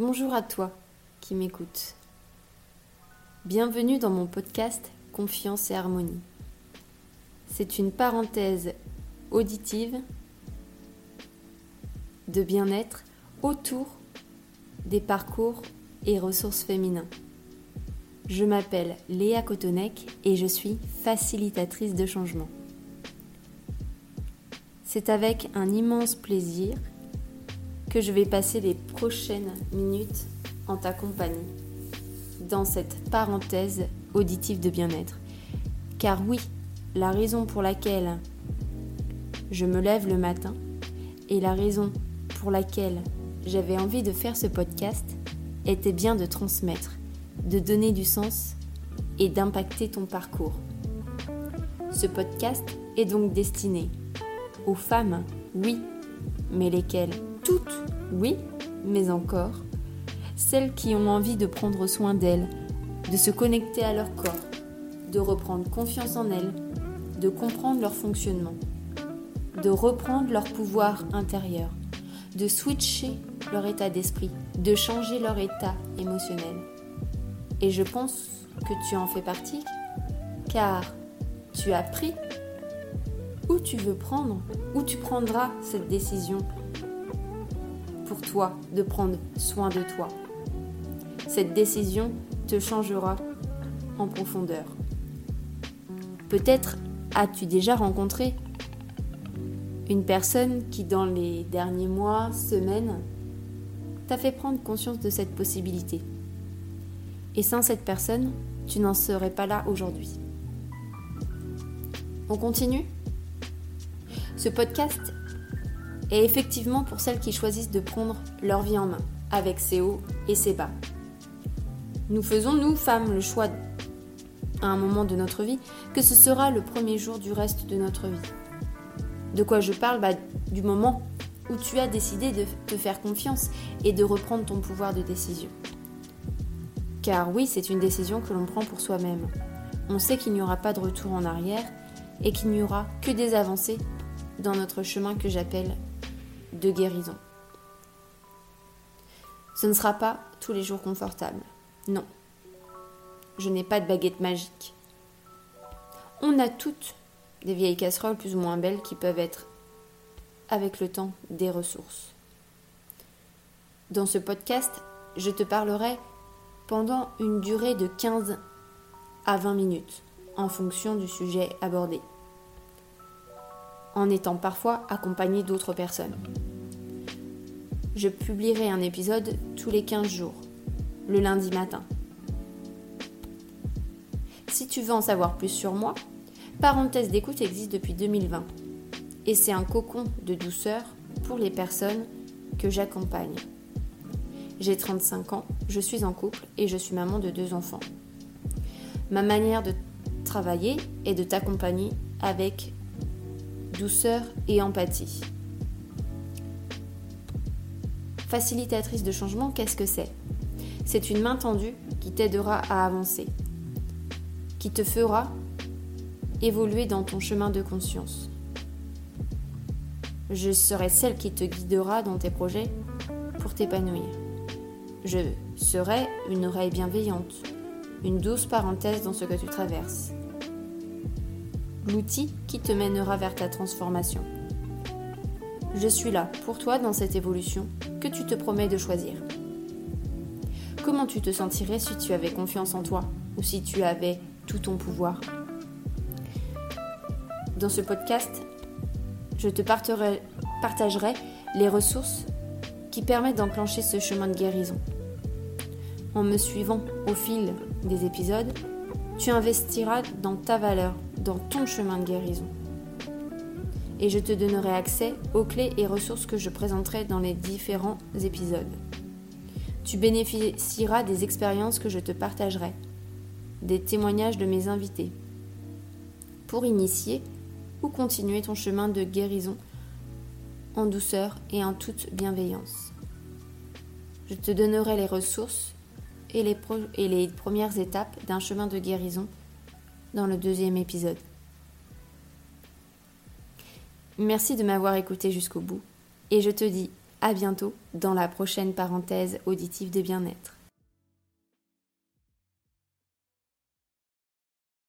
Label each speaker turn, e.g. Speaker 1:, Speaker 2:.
Speaker 1: Bonjour à toi qui m'écoutes. Bienvenue dans mon podcast Confiance et Harmonie. C'est une parenthèse auditive de bien-être autour des parcours et ressources féminins. Je m'appelle Léa Cotonec et je suis facilitatrice de changement. C'est avec un immense plaisir que je vais passer les prochaines minutes en ta compagnie dans cette parenthèse auditive de bien-être. Car oui, la raison pour laquelle je me lève le matin et la raison pour laquelle j'avais envie de faire ce podcast était bien de transmettre, de donner du sens et d'impacter ton parcours. Ce podcast est donc destiné aux femmes, oui, mais lesquelles? Toutes, oui, mais encore celles qui ont envie de prendre soin d'elles, de se connecter à leur corps, de reprendre confiance en elles, de comprendre leur fonctionnement, de reprendre leur pouvoir intérieur, de switcher leur état d'esprit, de changer leur état émotionnel. Et je pense que tu en fais partie, car tu as pris où tu veux prendre, où tu prendras cette décision toi de prendre soin de toi. Cette décision te changera en profondeur. Peut-être as-tu déjà rencontré une personne qui dans les derniers mois, semaines, t'a fait prendre conscience de cette possibilité. Et sans cette personne, tu n'en serais pas là aujourd'hui. On continue? Ce podcast est effectivement pour celles qui choisissent de prendre leur vie en main, avec ses hauts et ses bas. Nous faisons, nous, femmes, le choix à un moment de notre vie que ce sera le premier jour du reste de notre vie. De quoi je parle bah, Du moment où tu as décidé de te faire confiance et de reprendre ton pouvoir de décision. Car oui, c'est une décision que l'on prend pour soi-même. On sait qu'il n'y aura pas de retour en arrière et qu'il n'y aura que des avancées dans notre chemin que j'appelle de guérison. Ce ne sera pas tous les jours confortable. Non. Je n'ai pas de baguette magique. On a toutes des vieilles casseroles plus ou moins belles qui peuvent être avec le temps des ressources. Dans ce podcast, je te parlerai pendant une durée de 15 à 20 minutes en fonction du sujet abordé, en étant parfois accompagné d'autres personnes. Je publierai un épisode tous les 15 jours, le lundi matin. Si tu veux en savoir plus sur moi, Parenthèse d'écoute existe depuis 2020 et c'est un cocon de douceur pour les personnes que j'accompagne. J'ai 35 ans, je suis en couple et je suis maman de deux enfants. Ma manière de travailler est de t'accompagner avec douceur et empathie. Facilitatrice de changement, qu'est-ce que c'est? C'est une main tendue qui t'aidera à avancer, qui te fera évoluer dans ton chemin de conscience. Je serai celle qui te guidera dans tes projets pour t'épanouir. Je serai une oreille bienveillante, une douce parenthèse dans ce que tu traverses. L'outil qui te mènera vers ta transformation. Je suis là pour toi dans cette évolution que tu te promets de choisir. Comment tu te sentirais si tu avais confiance en toi ou si tu avais tout ton pouvoir? Dans ce podcast, je te partagerai les ressources qui permettent d'enclencher ce chemin de guérison. En me suivant au fil des épisodes, tu investiras dans ta valeur, dans ton chemin de guérison. Et je te donnerai accès aux clés et ressources que je présenterai dans les différents épisodes. Tu bénéficieras des expériences que je te partagerai, des témoignages de mes invités. Pour initier, ou continuer ton chemin de guérison en douceur et en toute bienveillance. Je te donnerai les ressources et les, premières étapes d'un chemin de guérison dans le deuxième épisode. Merci de m'avoir écouté jusqu'au bout et je te dis à bientôt dans la prochaine parenthèse auditive de bien-être.